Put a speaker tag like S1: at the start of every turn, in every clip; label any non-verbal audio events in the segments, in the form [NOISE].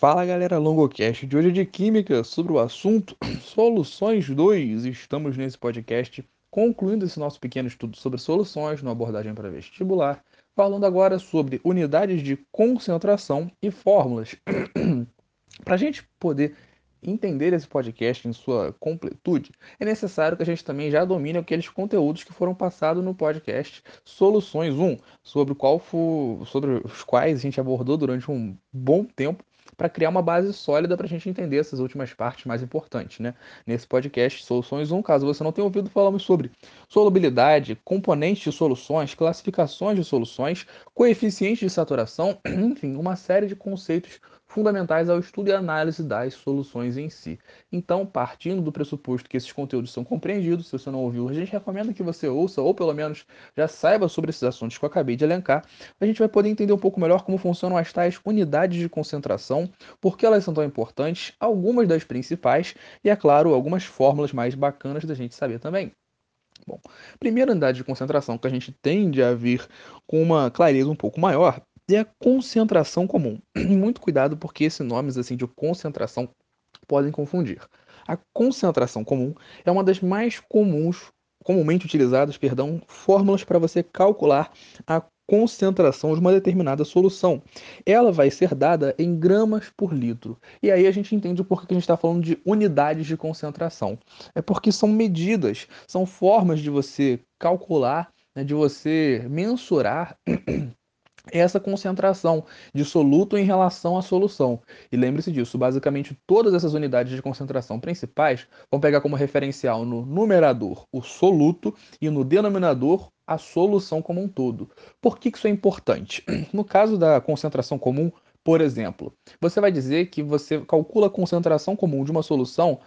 S1: Fala galera, Longocast de hoje é de Química sobre o assunto Soluções 2. Estamos nesse podcast concluindo esse nosso pequeno estudo sobre soluções na abordagem para vestibular, falando agora sobre unidades de concentração e fórmulas. [CLEARS THROAT] para a gente poder entender esse podcast em sua completude, é necessário que a gente também já domine aqueles conteúdos que foram passados no podcast Soluções 1, sobre, qual for, sobre os quais a gente abordou durante um bom tempo para criar uma base sólida para a gente entender essas últimas partes mais importantes. Né? Nesse podcast Soluções 1, caso você não tenha ouvido, falamos sobre solubilidade, componentes de soluções, classificações de soluções, coeficientes de saturação, [CLEARS THROAT] enfim, uma série de conceitos fundamentais ao estudo e análise das soluções em si. Então, partindo do pressuposto que esses conteúdos são compreendidos, se você não ouviu, a gente recomenda que você ouça, ou pelo menos já saiba sobre esses assuntos que eu acabei de elencar. A gente vai poder entender um pouco melhor como funcionam as tais unidades de concentração, por que elas são tão importantes, algumas das principais e, é claro, algumas fórmulas mais bacanas da gente saber também. Bom, primeira unidade de concentração que a gente tende a vir com uma clareza um pouco maior e a concentração comum. [CLEARS THROAT] Muito cuidado porque esses nomes assim de concentração podem confundir. A concentração comum é uma das mais comuns, comumente utilizadas, perdão, fórmulas para você calcular a concentração de uma determinada solução. Ela vai ser dada em gramas por litro. E aí a gente entende o porquê que a gente está falando de unidades de concentração. É porque são medidas, são formas de você calcular, né, de você mensurar [CLEARS THROAT] essa concentração de soluto em relação à solução. E lembre-se disso, basicamente todas essas unidades de concentração principais vão pegar como referencial no numerador o soluto e no denominador a solução como um todo. Por que isso é importante? [CLEARS THROAT] No caso da concentração comum, por exemplo, você vai dizer que você calcula a concentração comum de uma solução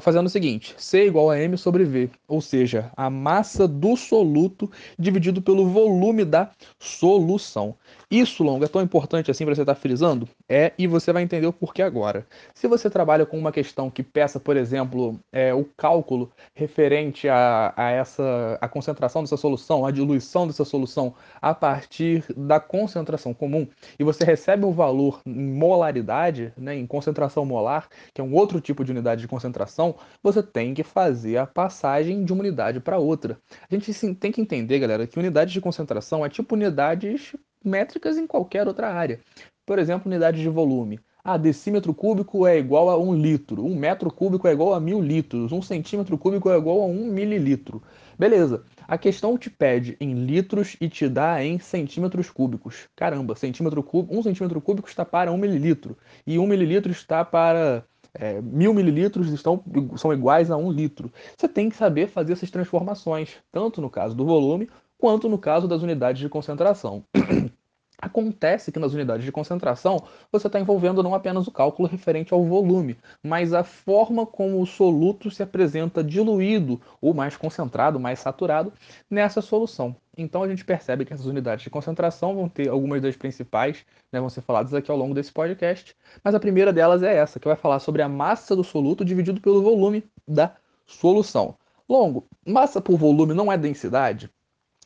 S1: fazendo o seguinte: C igual a M sobre V, ou seja, a massa do soluto dividido pelo volume da solução. Isso, Longo, é tão importante assim para você estar tá frisando? É, e você vai entender o porquê agora. Se você trabalha com uma questão que peça, por exemplo, é, o cálculo referente a, a essa a concentração dessa solução, a diluição dessa solução a partir da concentração comum, e você recebe um valor em molaridade, né, em concentração molar, que é um outro tipo de unidade de concentração, você tem que fazer a passagem de uma unidade para outra. A gente sim, tem que entender, galera, que unidade de concentração é tipo unidades métricas em qualquer outra área. Por exemplo, unidade de volume. Ah, decímetro cúbico é igual a um litro, um metro cúbico é igual a mil litros, um centímetro cúbico é igual a um mililitro. Beleza. A questão te pede em litros e te dá em centímetros cúbicos. Caramba, centímetro cúbico, um centímetro cúbico está para um mililitro e um mililitro está para é, mil mililitros estão, são iguais a um litro. Você tem que saber fazer essas transformações, tanto no caso do volume quanto no caso das unidades de concentração. [CLEARS THROAT] Acontece que nas unidades de concentração você está envolvendo não apenas o cálculo referente ao volume, mas a forma como o soluto se apresenta diluído ou mais concentrado, mais saturado nessa solução. Então a gente percebe que essas unidades de concentração vão ter algumas das principais, né, vão ser faladas aqui ao longo desse podcast, mas a primeira delas é essa, que vai falar sobre a massa do soluto dividido pelo volume da solução. Longo, massa por volume não é densidade?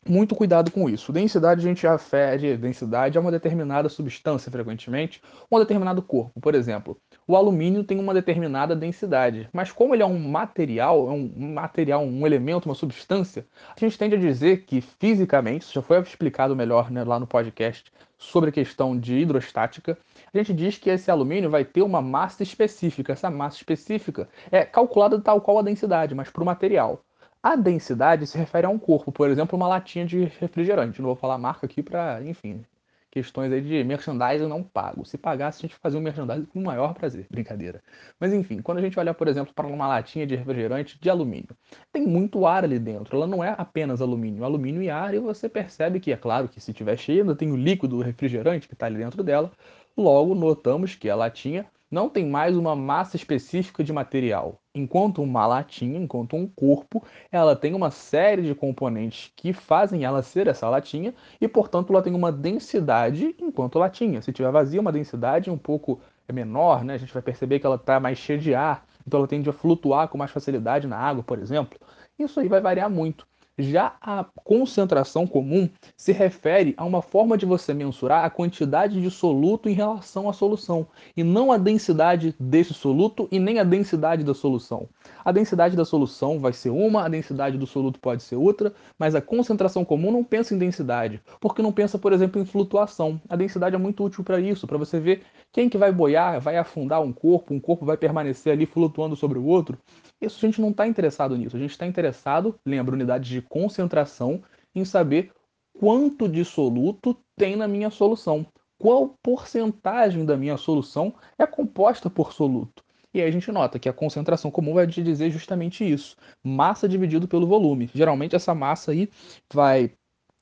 S1: Muito cuidado com isso. Densidade a gente afere densidade a uma determinada substância frequentemente, um determinado corpo. Por exemplo, o alumínio tem uma determinada densidade, mas como ele é um material, é um material, um elemento, uma substância, a gente tende a dizer que fisicamente, isso já foi explicado melhor né, lá no podcast sobre a questão de hidrostática, a gente diz que esse alumínio vai ter uma massa específica. Essa massa específica é calculada tal qual a densidade, mas para o material. A densidade se refere a um corpo, por exemplo, uma latinha de refrigerante. Não vou falar marca aqui para, enfim, questões aí de merchandising não pago. Se pagasse, a gente fazia um merchandising com o maior prazer. Brincadeira. Mas enfim, quando a gente olha, por exemplo, para uma latinha de refrigerante de alumínio, tem muito ar ali dentro. Ela não é apenas alumínio. Alumínio e ar, e você percebe que, é claro, que se estiver cheia, ainda tem o líquido refrigerante que está ali dentro dela. Logo, notamos que a latinha não tem mais uma massa específica de material. Enquanto uma latinha, enquanto um corpo, ela tem uma série de componentes que fazem ela ser essa latinha e, portanto, ela tem uma densidade enquanto latinha. Se tiver vazia, uma densidade um pouco menor, né? A gente vai perceber que ela está mais cheia de ar, então ela tende a flutuar com mais facilidade na água, por exemplo. Isso aí vai variar muito. Já a concentração comum se refere a uma forma de você mensurar a quantidade de soluto em relação à solução, e não a densidade desse soluto e nem a densidade da solução. A densidade da solução vai ser uma, a densidade do soluto pode ser outra, mas a concentração comum não pensa em densidade, porque não pensa, por exemplo, em flutuação. A densidade é muito útil para isso, para você ver quem que vai boiar, vai afundar um corpo, um corpo vai permanecer ali flutuando sobre o outro. Isso a gente não está interessado nisso. A gente está interessado, lembra, unidades de concentração, em saber quanto de soluto tem na minha solução. Qual porcentagem da minha solução é composta por soluto? E aí a gente nota que a concentração comum vai te dizer justamente isso: massa dividido pelo volume. Geralmente essa massa aí vai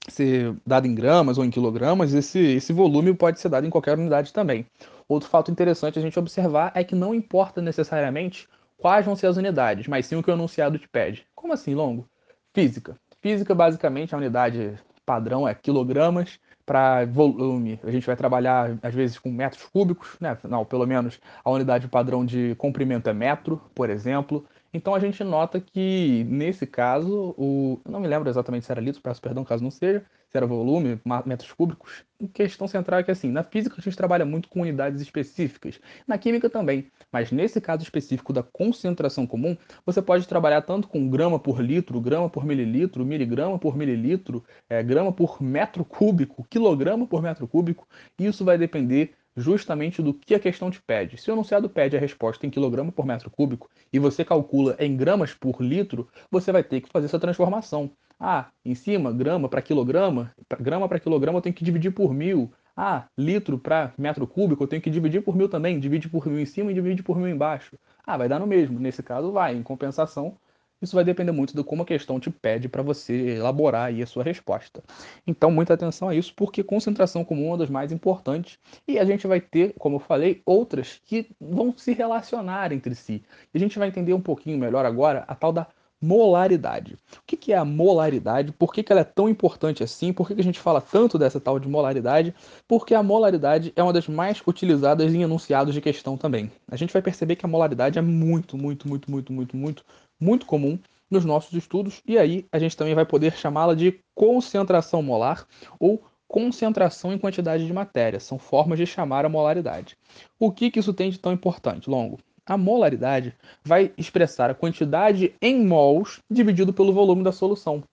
S1: ser dada em gramas ou em quilogramas, esse, esse volume pode ser dado em qualquer unidade também. Outro fato interessante a gente observar é que não importa necessariamente quais vão ser as unidades, mas sim o que o enunciado te pede. Como assim, longo? Física. Física, basicamente, a unidade padrão é quilogramas. Para volume, a gente vai trabalhar às vezes com metros cúbicos, né? Não, pelo menos a unidade padrão de comprimento é metro, por exemplo. Então a gente nota que, nesse caso, o. Eu não me lembro exatamente se era litro, peço perdão caso não seja, se era volume, metros cúbicos. A questão central é que, assim, na física a gente trabalha muito com unidades específicas, na química também, mas nesse caso específico da concentração comum, você pode trabalhar tanto com grama por litro, grama por mililitro, miligrama por mililitro, é, grama por metro cúbico, quilograma por metro cúbico, isso vai depender justamente do que a questão te pede. Se o enunciado pede a resposta em quilograma por metro cúbico e você calcula em gramas por litro, você vai ter que fazer essa transformação. Ah, em cima, grama para quilograma, grama para quilograma eu tenho que dividir por mil. Ah, litro para metro cúbico eu tenho que dividir por mil também. Divide por mil em cima e divide por mil embaixo. Ah, vai dar no mesmo. Nesse caso, vai. Em compensação, isso vai depender muito de como a questão te pede para você elaborar aí a sua resposta. Então, muita atenção a isso, porque concentração comum é uma das mais importantes e a gente vai ter, como eu falei, outras que vão se relacionar entre si. E a gente vai entender um pouquinho melhor agora a tal da molaridade. O que é a molaridade? Por que ela é tão importante assim? Por que a gente fala tanto dessa tal de molaridade? Porque a molaridade é uma das mais utilizadas em enunciados de questão também. A gente vai perceber que a molaridade é muito, muito, muito, muito, muito, muito, muito comum nos nossos estudos, e aí a gente também vai poder chamá-la de concentração molar ou concentração em quantidade de matéria. São formas de chamar a molaridade. O que, que isso tem de tão importante, Longo? A molaridade vai expressar a quantidade em mols dividido pelo volume da solução.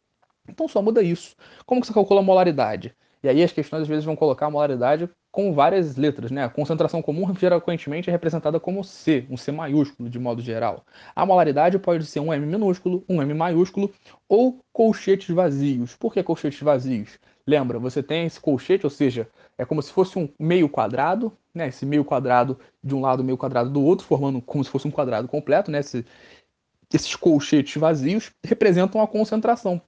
S1: Então só muda isso. Como que você calcula a molaridade? E aí as questões às vezes vão colocar a molaridade com várias letras, né? A concentração comum geralmente é representada como C, um C maiúsculo de modo geral. A molaridade pode ser um M minúsculo, um M maiúsculo ou colchetes vazios. Por que colchetes vazios? Lembra, você tem esse colchete, ou seja, é como se fosse um meio quadrado, né? Esse meio quadrado de um lado, meio quadrado do outro, formando como se fosse um quadrado completo, né? Esse, esses colchetes vazios representam a concentração.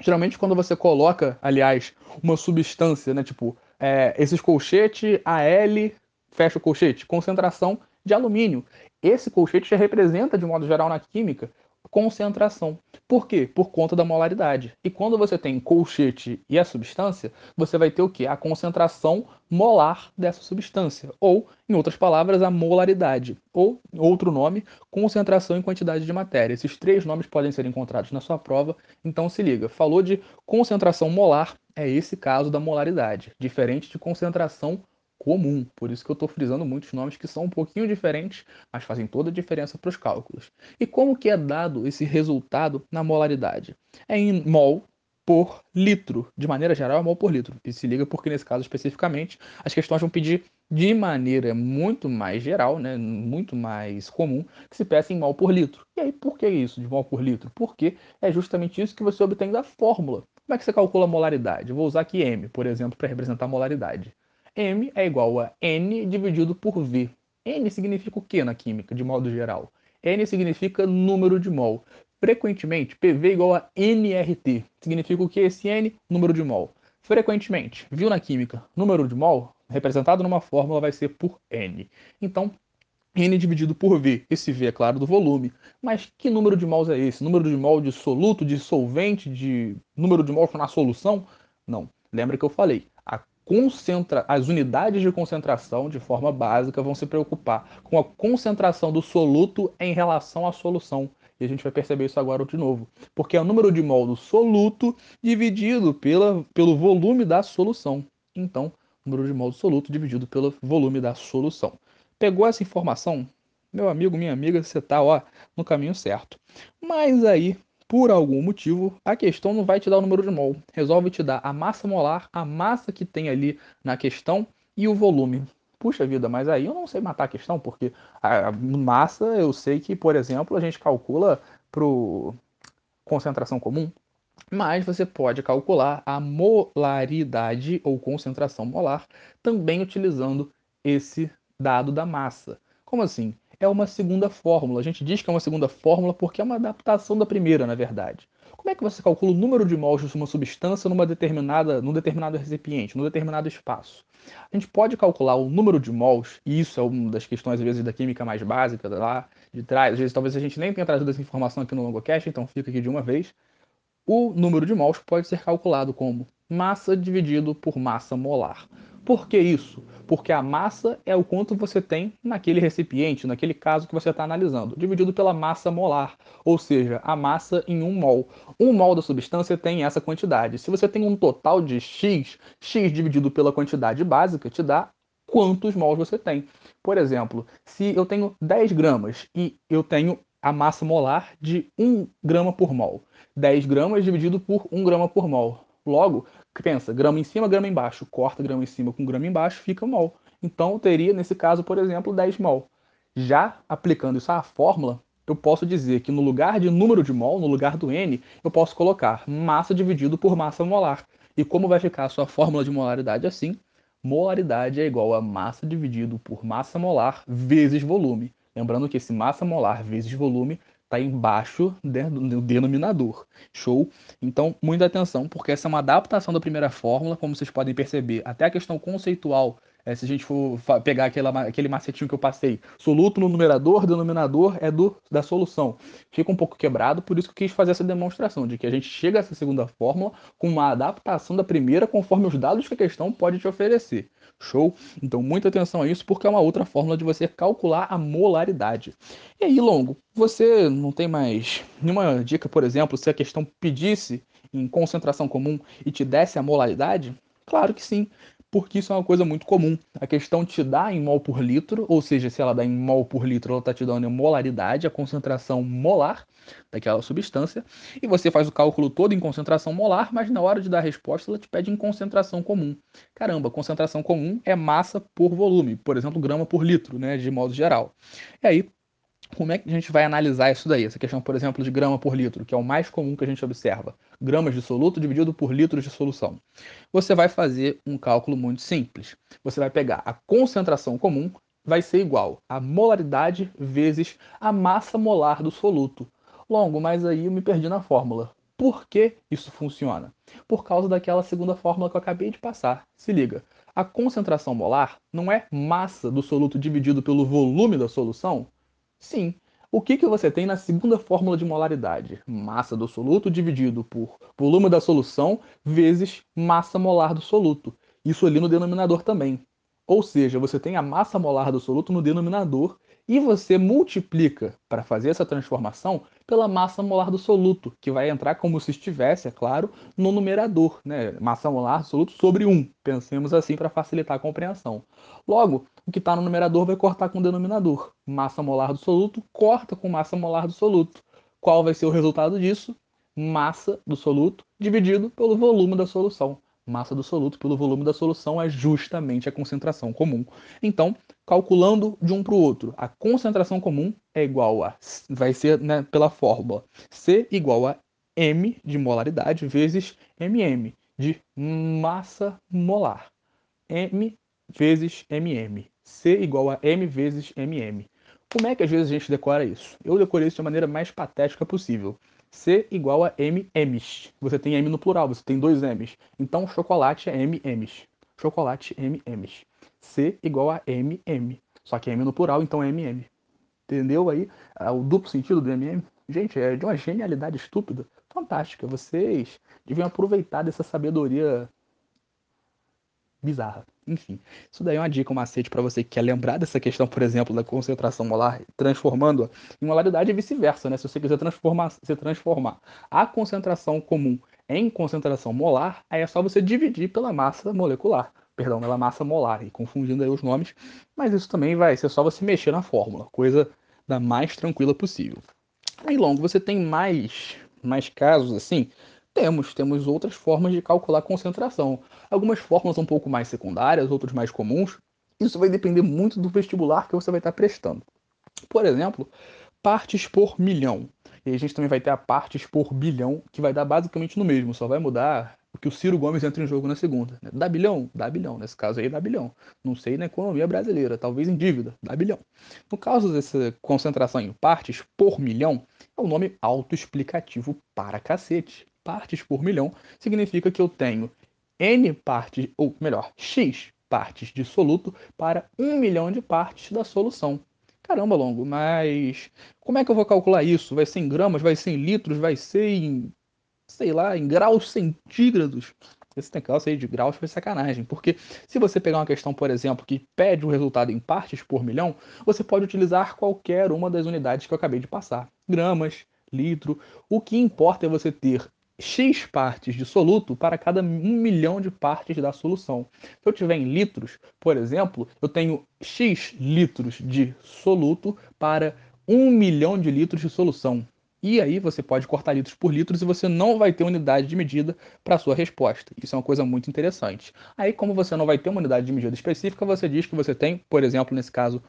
S1: Geralmente, quando você coloca, aliás, uma substância, né? Tipo, é, esses colchetes, AL, fecha o colchete, concentração de alumínio. Esse colchete já representa, de modo geral, na química, concentração. Por quê? Por conta da molaridade. E quando você tem colchete e a substância, você vai ter o quê? A concentração molar dessa substância, ou, em outras palavras, a molaridade, ou outro nome, concentração em quantidade de matéria. Esses três nomes podem ser encontrados na sua prova, então se liga. Falou de concentração molar, é esse caso da molaridade, diferente de concentração comum. Por isso que eu estou frisando muitos nomes que são um pouquinho diferentes, mas fazem toda a diferença para os cálculos. E como que é dado esse resultado na molaridade? É em mol por litro. De maneira geral, é mol por litro. E se liga porque nesse caso especificamente, as questões vão pedir de maneira muito mais geral, né, muito mais comum, que se peça em mol por litro. E aí, por que isso de mol por litro? Porque é justamente isso que você obtém da fórmula. Como é que você calcula a molaridade? Vou usar aqui M, por exemplo, para representar a molaridade. M é igual a N dividido por V. N significa o que na química, de modo geral? N significa número de mol. Frequentemente, PV é igual a NRT. Significa o que esse N? Número de mol. Frequentemente, viu na química, número de mol, representado numa fórmula, vai ser por N. Então, N dividido por V. Esse V é claro do volume. Mas que número de mols é esse? Número de mol de soluto, de solvente, de número de mols na solução? Não. Lembra que eu falei concentra... as unidades de concentração, de forma básica, vão se preocupar com a concentração do soluto em relação à solução. E a gente vai perceber isso agora de novo. Porque é o número de mol do soluto dividido pela, pelo volume da solução. Então, número de mol do soluto dividido pelo volume da solução. Pegou essa informação? Meu amigo, minha amiga, você está ó, no caminho certo. Mas aí, por algum motivo, a questão não vai te dar o número de mol. Resolve te dar a massa molar, a massa que tem ali na questão e o volume. Puxa vida, mas aí eu não sei matar a questão, porque a massa eu sei que, por exemplo, a gente calcula para concentração comum, mas você pode calcular a molaridade ou concentração molar também utilizando esse dado da massa. Como assim? É uma segunda fórmula. A gente diz que é uma segunda fórmula porque é uma adaptação da primeira, na verdade. Como é que você calcula o número de mols de uma substância numa determinada, num determinado recipiente, num determinado espaço? A gente pode calcular o número de mols, e isso é uma das questões, às vezes, da química mais básica lá de trás. Às vezes, talvez a gente nem tenha trazido essa informação aqui no LongoCast, então fica aqui de uma vez. O número de mols pode ser calculado como massa dividido por massa molar. Por que isso? Porque a massa é o quanto você tem naquele recipiente, naquele caso que você está analisando, dividido pela massa molar, ou seja, a massa em um mol. Um mol da substância tem essa quantidade. Se você tem um total de x, x dividido pela quantidade básica te dá quantos mols você tem. Por exemplo, se eu tenho 10 gramas e eu tenho a massa molar de 1 grama por mol. 10 gramas dividido por 1 grama por mol. Logo, pensa, grama em cima, grama embaixo. Corta grama em cima com grama embaixo, fica mol. Então eu teria, nesse caso, por exemplo, 10 mol. Já aplicando isso à fórmula, eu posso dizer que no lugar de número de mol, no lugar do N, eu posso colocar massa dividido por massa molar. E como vai ficar a sua fórmula de molaridade assim? Molaridade é igual a massa dividido por massa molar vezes volume. Lembrando que esse massa molar vezes volume está embaixo do denominador. Show? Então, muita atenção, porque essa é uma adaptação da primeira fórmula, como vocês podem perceber. Até a questão conceitual, é, se a gente for pegar aquela, aquele macetinho que eu passei, soluto no numerador, denominador é do da solução. Fica um pouco quebrado, por isso que eu quis fazer essa demonstração, de que a gente chega a essa segunda fórmula com uma adaptação da primeira conforme os dados que a questão pode te oferecer. Show? Então, muita atenção a isso, porque é uma outra fórmula de você calcular a molaridade. E aí, Longo, você não tem mais nenhuma dica, por exemplo, se a questão pedisse em concentração comum e te desse a molaridade? Claro que sim porque isso é uma coisa muito comum. A questão te dá em mol por litro, ou seja, se ela dá em mol por litro, ela está te dando em molaridade, a concentração molar daquela substância, e você faz o cálculo todo em concentração molar, mas na hora de dar a resposta ela te pede em concentração comum. Caramba, concentração comum é massa por volume, por exemplo, grama por litro, né, de modo geral. E aí, como é que a gente vai analisar isso daí? Essa questão, por exemplo, de grama por litro, que é o mais comum que a gente observa. Gramas de soluto dividido por litros de solução. Você vai fazer um cálculo muito simples. Você vai pegar a concentração comum, vai ser igual a molaridade vezes a massa molar do soluto. Longo, mas aí eu me perdi na fórmula. Por que isso funciona? Por causa daquela segunda fórmula que eu acabei de passar. Se liga, a concentração molar não é massa do soluto dividido pelo volume da solução? Sim. O que, que você tem na segunda fórmula de molaridade? Massa do soluto dividido por volume da solução vezes massa molar do soluto. Isso ali no denominador também. Ou seja, você tem a massa molar do soluto no denominador e você multiplica para fazer essa transformação pela massa molar do soluto, que vai entrar como se estivesse, é claro, no numerador, né? Massa molar do soluto sobre 1. Pensemos assim para facilitar a compreensão. Logo, o que está no numerador vai cortar com o denominador. Massa molar do soluto corta com massa molar do soluto. Qual vai ser o resultado disso? Massa do soluto dividido pelo volume da solução massa do soluto pelo volume da solução é justamente a concentração comum. Então, calculando de um para o outro, a concentração comum é igual a, vai ser né, pela fórmula C igual a M de molaridade vezes MM de massa molar. M vezes MM. C igual a M vezes MM. Como é que às vezes a gente decora isso? Eu decorei isso de maneira mais patética possível. C igual a M M's. Você tem M no plural, você tem dois M's. Então chocolate é M M's. Chocolate M M's. C igual a M M. Só que M no plural, então é M M. Entendeu aí ah, o duplo sentido do M M? Gente, é de uma genialidade estúpida. Fantástica. Vocês deviam aproveitar dessa sabedoria bizarra. Enfim, isso daí é uma dica, um macete para você que quer lembrar dessa questão, por exemplo, da concentração molar, transformando-a em molaridade e vice-versa, né? Se você quiser transformar, se transformar a concentração comum em concentração molar, aí é só você dividir pela massa molecular, perdão, pela massa molar, e confundindo aí os nomes, mas isso também vai ser só você mexer na fórmula, coisa da mais tranquila possível. Aí, longo, você tem mais, mais casos assim? Temos, temos outras formas de calcular concentração. Algumas fórmulas um pouco mais secundárias, outras mais comuns. Isso vai depender muito do vestibular que você vai estar prestando. Por exemplo, partes por milhão. E a gente também vai ter a partes por bilhão, que vai dar basicamente no mesmo, só vai mudar o que o Ciro Gomes entra em jogo na segunda. Né? Dá bilhão? Dá bilhão. Nesse caso aí, dá bilhão. Não sei na economia brasileira, talvez em dívida, dá bilhão. No caso dessa concentração em partes por milhão, é um nome autoexplicativo para cacete. Partes por milhão significa que eu tenho N partes, ou melhor, X partes de soluto para um milhão de partes da solução. Caramba, longo, mas como é que eu vou calcular isso? Vai ser em gramas, vai ser em litros, vai ser em, sei lá, em graus centígrados? Esse negócio aí de graus foi sacanagem, porque se você pegar uma questão, por exemplo, que pede o um resultado em partes por milhão, você pode utilizar qualquer uma das unidades que eu acabei de passar. Gramas, litro. O que importa é você ter X partes de soluto para cada um milhão de partes da solução. Se eu tiver em litros, por exemplo, eu tenho X litros de soluto para um milhão de litros de solução. E aí você pode cortar litros por litros e você não vai ter unidade de medida para a sua resposta. Isso é uma coisa muito interessante. Aí, como você não vai ter uma unidade de medida específica, você diz que você tem, por exemplo, nesse caso,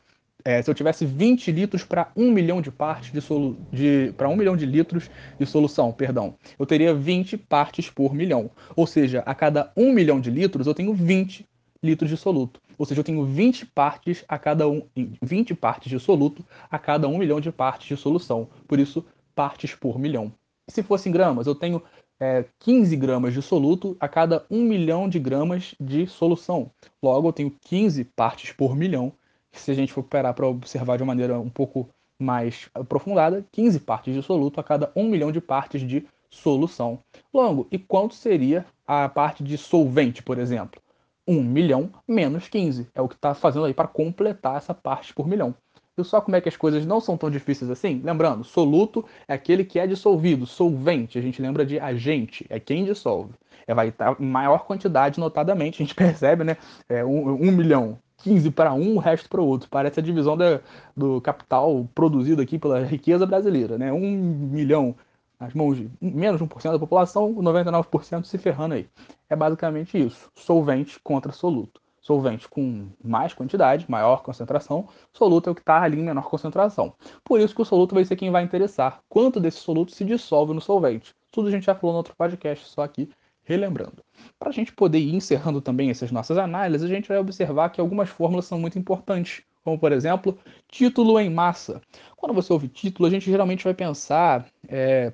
S1: é, se eu tivesse 20 litros para 1 milhão de partes de, solu de para 1 milhão de litros de solução, perdão, eu teria 20 partes por milhão. Ou seja, a cada 1 milhão de litros eu tenho 20 litros de soluto. Ou seja, eu tenho 20 partes a cada um, 20 partes de soluto a cada 1 milhão de partes de solução. Por isso, partes por milhão. Se fosse em gramas, eu tenho é, 15 gramas de soluto a cada 1 milhão de gramas de solução. Logo, eu tenho 15 partes por milhão se a gente for parar para observar de uma maneira um pouco mais aprofundada, 15 partes de soluto a cada 1 milhão de partes de solução. Longo, e quanto seria a parte de solvente, por exemplo? 1 milhão menos 15. É o que está fazendo aí para completar essa parte por milhão. Viu só como é que as coisas não são tão difíceis assim? Lembrando, soluto é aquele que é dissolvido, solvente, a gente lembra de agente, é quem dissolve. É, vai estar em maior quantidade, notadamente, a gente [LAUGHS] percebe, né? É, um, um milhão 15 para um, o resto para o outro. Parece a divisão da, do capital produzido aqui pela riqueza brasileira, né? Um milhão nas mãos de menos de 1% da população, 99% se ferrando aí. É basicamente isso. Solvente contra soluto. Solvente com mais quantidade, maior concentração. Soluto é o que está ali em menor concentração. Por isso que o soluto vai ser quem vai interessar. Quanto desse soluto se dissolve no solvente? Tudo a gente já falou no outro podcast, só aqui relembrando. Para a gente poder ir encerrando também essas nossas análises, a gente vai observar que algumas fórmulas são muito importantes, como por exemplo, título em massa. Quando você ouve título, a gente geralmente vai pensar é,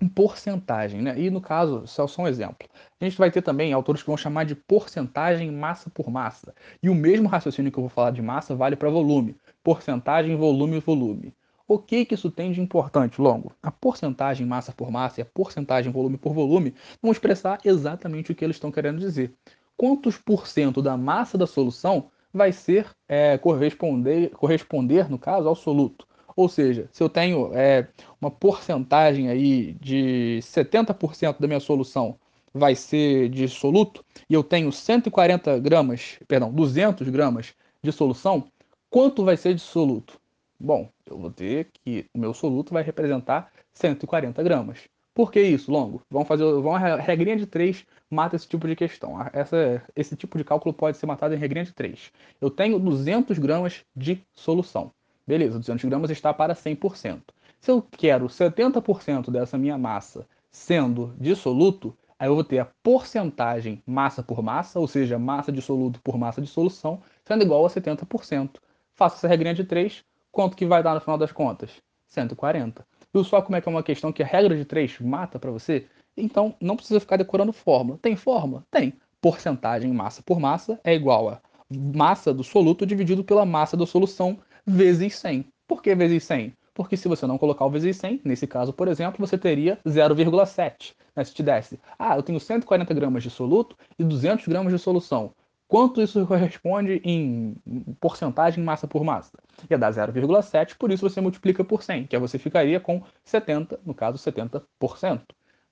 S1: em porcentagem, né? E no caso, só, só um exemplo. A gente vai ter também autores que vão chamar de porcentagem massa por massa. E o mesmo raciocínio que eu vou falar de massa vale para volume. Porcentagem, volume, volume. O que, que isso tem de importante, longo? A porcentagem massa por massa e a porcentagem volume por volume vão expressar exatamente o que eles estão querendo dizer. Quantos por cento da massa da solução vai ser é, corresponder, corresponder, no caso, ao soluto? Ou seja, se eu tenho é, uma porcentagem aí de 70% da minha solução vai ser de soluto e eu tenho 140 gramas, perdão, 200 gramas de solução, quanto vai ser de soluto? Bom, eu vou ter que o meu soluto vai representar 140 gramas. Por que isso, longo? Vamos fazer vamos, a regrinha de 3 mata esse tipo de questão. Essa, esse tipo de cálculo pode ser matado em regrinha de 3. Eu tenho 200 gramas de solução. Beleza, 200 gramas está para 100%. Se eu quero 70% dessa minha massa sendo dissoluto, aí eu vou ter a porcentagem massa por massa, ou seja, massa de soluto por massa de solução, sendo igual a 70%. Faço essa regrinha de 3, quanto que vai dar no final das contas? 140. Viu só como é que é uma questão que a regra de 3 mata para você? Então, não precisa ficar decorando fórmula. Tem fórmula? Tem. Porcentagem massa por massa é igual a massa do soluto dividido pela massa da solução vezes 100. Por que vezes 100? Porque se você não colocar o vezes 100, nesse caso, por exemplo, você teria 0,7. Né? Se te desse, ah, eu tenho 140 gramas de soluto e 200 gramas de solução. Quanto isso corresponde em porcentagem massa por massa? Ia dar 0,7, por isso você multiplica por 100, que aí você ficaria com 70, no caso 70%.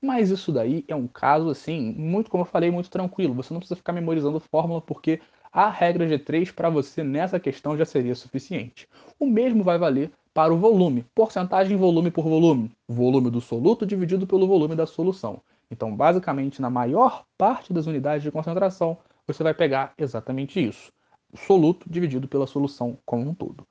S1: Mas isso daí é um caso, assim, muito, como eu falei, muito tranquilo. Você não precisa ficar memorizando fórmula, porque a regra G3 para você nessa questão já seria suficiente. O mesmo vai valer para o volume, porcentagem volume por volume, volume do soluto dividido pelo volume da solução. Então, basicamente, na maior parte das unidades de concentração, você vai pegar exatamente isso, soluto dividido pela solução como um todo.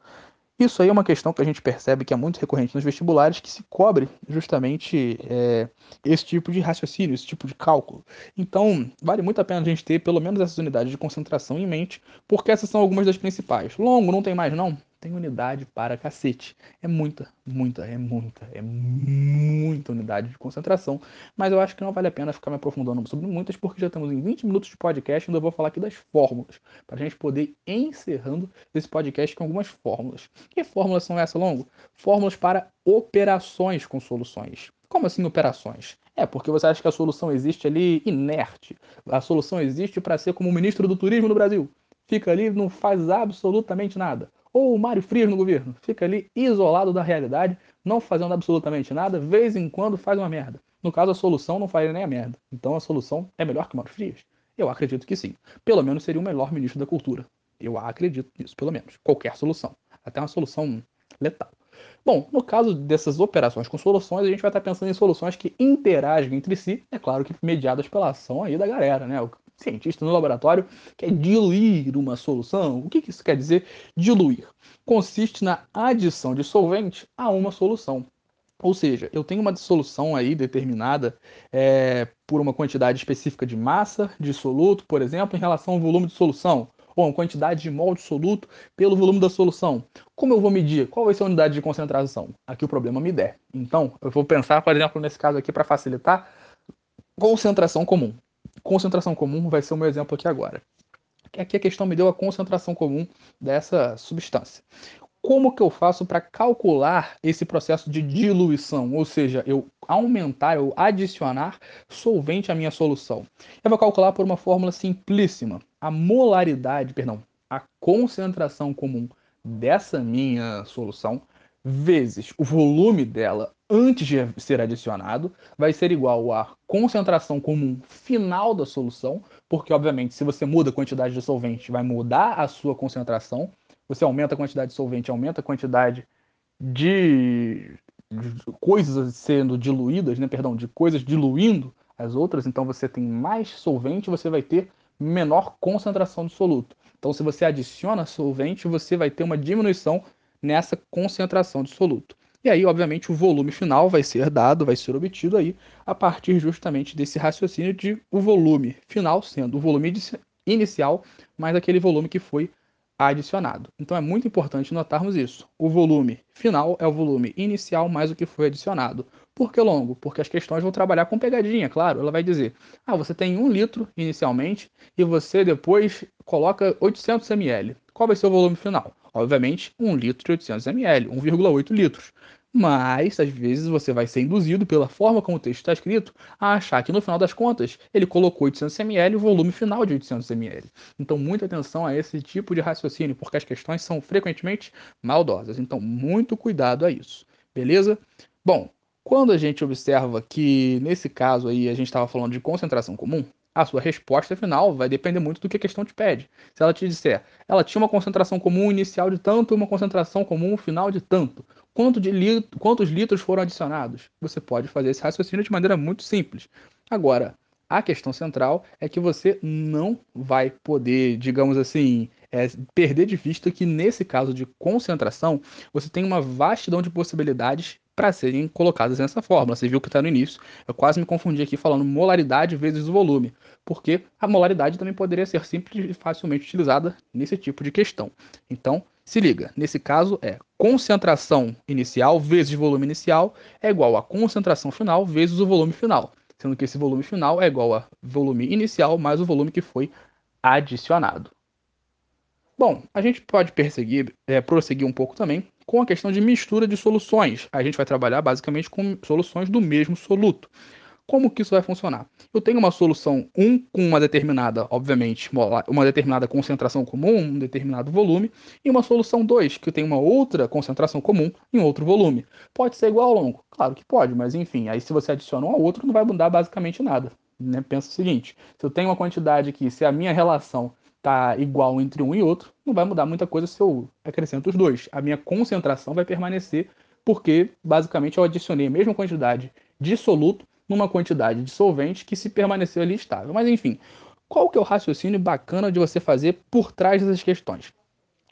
S1: Isso aí é uma questão que a gente percebe que é muito recorrente nos vestibulares, que se cobre justamente é, esse tipo de raciocínio, esse tipo de cálculo. Então, vale muito a pena a gente ter pelo menos essas unidades de concentração em mente, porque essas são algumas das principais. Longo, não tem mais não? Tem unidade para cacete. É muita, muita, é muita, é muita unidade de concentração. Mas eu acho que não vale a pena ficar me aprofundando sobre muitas, porque já estamos em 20 minutos de podcast e ainda vou falar aqui das fórmulas, para a gente poder encerrando esse podcast com algumas fórmulas. Que fórmulas são essas, Longo? Fórmulas para operações com soluções. Como assim operações? É, porque você acha que a solução existe ali inerte. A solução existe para ser como o ministro do turismo no Brasil. Fica ali, não faz absolutamente nada ou o Mário Frias no governo. Fica ali isolado da realidade, não fazendo absolutamente nada, vez em quando faz uma merda. No caso, a solução não faria nem a merda. Então a solução é melhor que o Mário Frias? Eu acredito que sim. Pelo menos seria o melhor ministro da cultura. Eu acredito nisso, pelo menos. Qualquer solução. Até uma solução letal. Bom, no caso dessas operações com soluções, a gente vai estar pensando em soluções que interagem entre si, é claro que mediadas pela ação aí da galera, né? Cientista no laboratório quer diluir uma solução. O que isso quer dizer diluir? Consiste na adição de solvente a uma solução. Ou seja, eu tenho uma dissolução aí determinada é, por uma quantidade específica de massa de soluto, por exemplo, em relação ao volume de solução, ou uma quantidade de mol de soluto pelo volume da solução. Como eu vou medir? Qual vai ser a unidade de concentração? Aqui o problema me der. Então, eu vou pensar, por exemplo, nesse caso aqui, para facilitar, concentração comum concentração comum vai ser o meu exemplo aqui agora. Aqui a questão me deu a concentração comum dessa substância. Como que eu faço para calcular esse processo de diluição? Ou seja, eu aumentar, ou adicionar solvente à minha solução. Eu vou calcular por uma fórmula simplíssima. A molaridade, perdão, a concentração comum dessa minha solução vezes o volume dela antes de ser adicionado vai ser igual à concentração comum final da solução, porque obviamente se você muda a quantidade de solvente, vai mudar a sua concentração. Você aumenta a quantidade de solvente, aumenta a quantidade de, coisas sendo diluídas, né, perdão, de coisas diluindo as outras, então você tem mais solvente, você vai ter menor concentração de soluto. Então se você adiciona solvente, você vai ter uma diminuição nessa concentração de soluto. E aí, obviamente, o volume final vai ser dado, vai ser obtido aí a partir justamente desse raciocínio de o volume final sendo o volume inicial mais aquele volume que foi adicionado. Então é muito importante notarmos isso. O volume final é o volume inicial mais o que foi adicionado. Por que longo? Porque as questões vão trabalhar com pegadinha, claro. Ela vai dizer: ah, você tem um litro inicialmente e você depois coloca 800 ml. Qual vai ser o volume final? Obviamente, 1 litro e 800 ml, 1,8 litros. Mas, às vezes, você vai ser induzido, pela forma como o texto está escrito, a achar que, no final das contas, ele colocou 800 ml o volume final de 800 ml. Então, muita atenção a esse tipo de raciocínio, porque as questões são frequentemente maldosas. Então, muito cuidado a isso. Beleza? Bom, quando a gente observa que, nesse caso aí, a gente estava falando de concentração comum, a sua resposta final vai depender muito do que a questão te pede. Se ela te disser, ela tinha uma concentração comum inicial de tanto e uma concentração comum final de tanto, quanto de lit quantos litros foram adicionados? Você pode fazer esse raciocínio de maneira muito simples. Agora, a questão central é que você não vai poder, digamos assim, é, perder de vista que nesse caso de concentração, você tem uma vastidão de possibilidades para serem colocadas nessa fórmula. Você viu que está no início. Eu quase me confundi aqui falando molaridade vezes o volume, porque a molaridade também poderia ser simples e facilmente utilizada nesse tipo de questão. Então, se liga, nesse caso é concentração inicial vezes volume inicial é igual a concentração final vezes o volume final, sendo que esse volume final é igual a volume inicial mais o volume que foi adicionado. Bom, a gente pode perseguir, é, prosseguir um pouco também com a questão de mistura de soluções. A gente vai trabalhar basicamente com soluções do mesmo soluto. Como que isso vai funcionar? Eu tenho uma solução 1 com uma determinada, obviamente, uma determinada concentração comum, um determinado volume, e uma solução 2 que tem uma outra concentração comum em outro volume. Pode ser igual ao longo? Claro que pode, mas enfim, aí se você adiciona um ao outro não vai mudar basicamente nada. Né? Pensa o seguinte, se eu tenho uma quantidade aqui, se a minha relação está igual entre um e outro, não vai mudar muita coisa se eu acrescento os dois. A minha concentração vai permanecer porque basicamente eu adicionei a mesma quantidade de soluto numa quantidade de solvente que se permaneceu ali estável. Mas enfim, qual que é o raciocínio bacana de você fazer por trás dessas questões?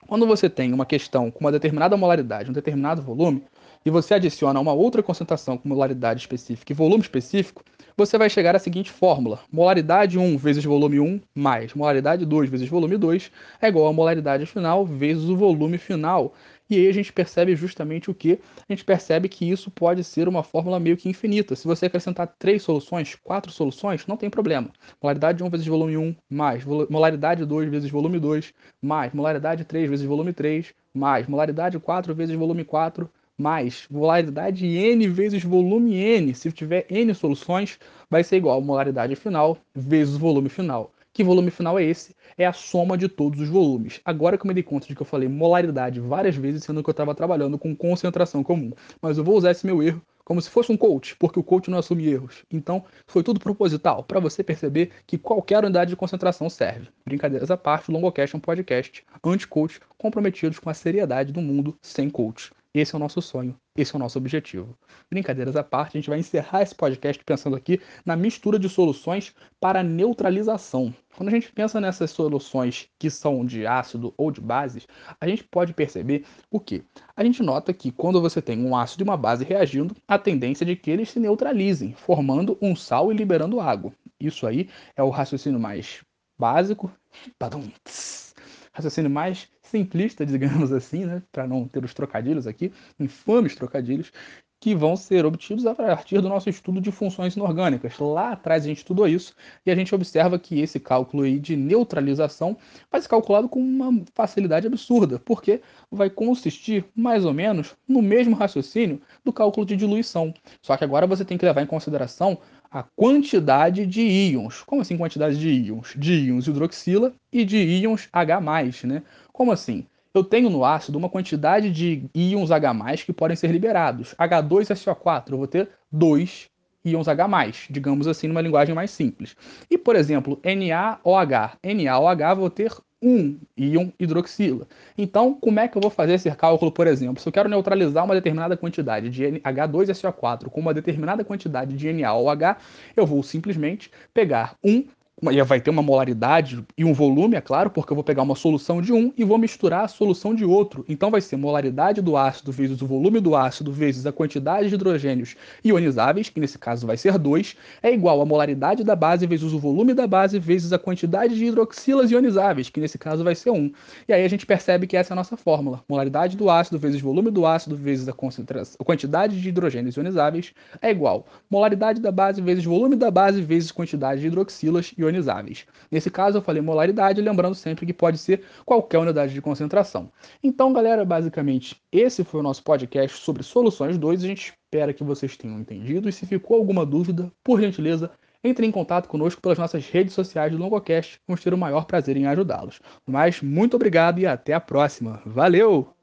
S1: Quando você tem uma questão com uma determinada molaridade, um determinado volume, e você adiciona uma outra concentração com molaridade específica e volume específico, você vai chegar à seguinte fórmula: molaridade 1 vezes volume 1 mais molaridade 2 vezes volume 2 é igual a molaridade final vezes o volume final. E aí a gente percebe justamente o que? A gente percebe que isso pode ser uma fórmula meio que infinita. Se você acrescentar três soluções, quatro soluções, não tem problema. Molaridade 1 vezes volume 1 mais molaridade 2 vezes volume 2 mais molaridade 3 vezes volume 3 mais molaridade 4 vezes volume 4 mais molaridade n vezes volume n. Se tiver n soluções, vai ser igual a molaridade final vezes volume final. Que volume final é esse? É a soma de todos os volumes. Agora que eu me dei conta de que eu falei molaridade várias vezes, sendo que eu estava trabalhando com concentração comum. Mas eu vou usar esse meu erro como se fosse um coach, porque o coach não assume erros. Então, foi tudo proposital, para você perceber que qualquer unidade de concentração serve. Brincadeiras à parte, o Longocast é um podcast anti-coach comprometidos com a seriedade do mundo sem coach. Esse é o nosso sonho, esse é o nosso objetivo. Brincadeiras à parte, a gente vai encerrar esse podcast pensando aqui na mistura de soluções para neutralização. Quando a gente pensa nessas soluções que são de ácido ou de bases, a gente pode perceber o que? A gente nota que quando você tem um ácido e uma base reagindo, a tendência é de que eles se neutralizem, formando um sal e liberando água. Isso aí é o raciocínio mais básico, [LAUGHS] raciocínio mais simplista, [LAUGHS] digamos assim, né, para não ter os trocadilhos aqui, infames trocadilhos, que vão ser obtidos a partir do nosso estudo de funções inorgânicas. Lá atrás a gente estudou isso e a gente observa que esse cálculo aí de neutralização vai ser calculado com uma facilidade absurda, porque vai consistir mais ou menos no mesmo raciocínio do cálculo de diluição. Só que agora você tem que levar em consideração a quantidade de íons. Como assim quantidade de íons? De íons hidroxila e de íons H+, né? Como assim? Eu tenho no ácido uma quantidade de íons H+, que podem ser liberados. H2SO4, eu vou ter 2 íons H+, digamos assim, numa linguagem mais simples. E, por exemplo, NaOH. NaOH vou ter 1 íon hidroxila. Então, como é que eu vou fazer esse cálculo, por exemplo? Se eu quero neutralizar uma determinada quantidade de H2SO4 com uma determinada quantidade de NaOH, eu vou simplesmente pegar 1 e vai ter uma molaridade e um volume, é claro, porque eu vou pegar uma solução de um e vou misturar a solução de outro. Então vai ser molaridade do ácido vezes o volume do ácido vezes a quantidade de hidrogênios ionizáveis, que nesse caso vai ser 2, é igual a molaridade da base vezes o volume da base vezes a quantidade de hidroxilas ionizáveis, que nesse caso vai ser 1. Um. E aí a gente percebe que essa é a nossa fórmula. Molaridade do ácido vezes volume do ácido vezes a, a quantidade de hidrogênios ionizáveis é igual molaridade da base vezes volume da base vezes quantidade de hidroxilas ionizáveis ionizáveis. Nesse caso, eu falei molaridade, lembrando sempre que pode ser qualquer unidade de concentração. Então, galera, basicamente, esse foi o nosso podcast sobre soluções 2. A gente espera que vocês tenham entendido. E se ficou alguma dúvida, por gentileza, entre em contato conosco pelas nossas redes sociais do Longocast. Vamos ter o maior prazer em ajudá-los. Mas muito obrigado e até a próxima. Valeu!